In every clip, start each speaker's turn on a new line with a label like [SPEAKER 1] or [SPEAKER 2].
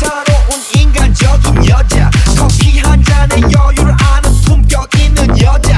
[SPEAKER 1] 사로운 인간적인 여자 커피 한 잔에 여유를 아는 품격 있는 여자.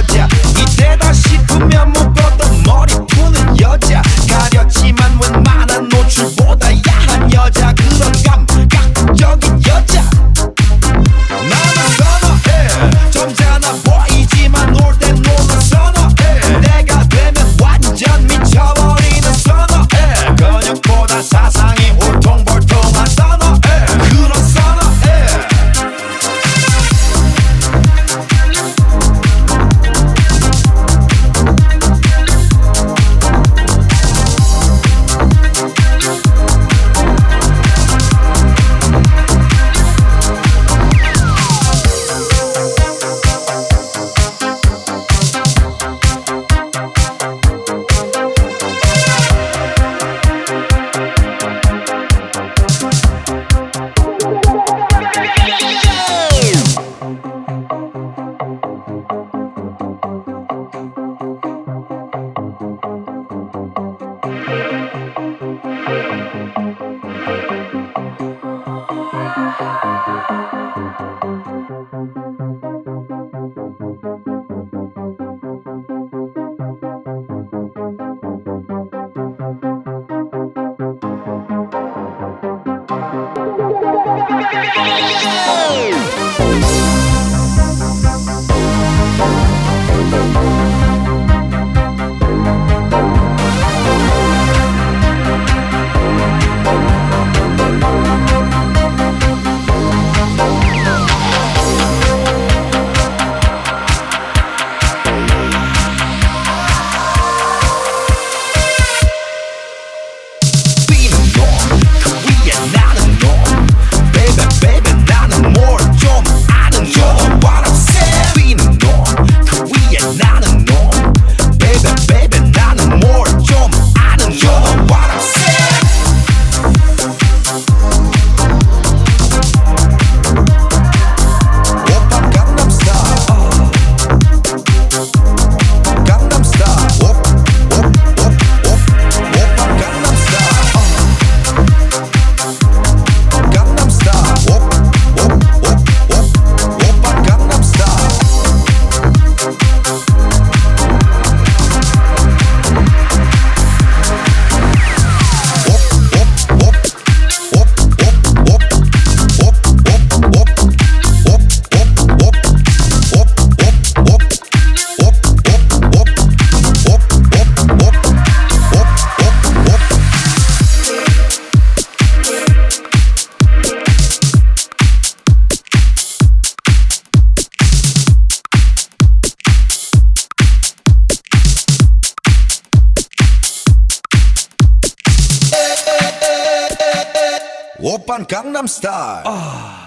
[SPEAKER 1] 여자 Hey! Japan Gangnam Style. Oh.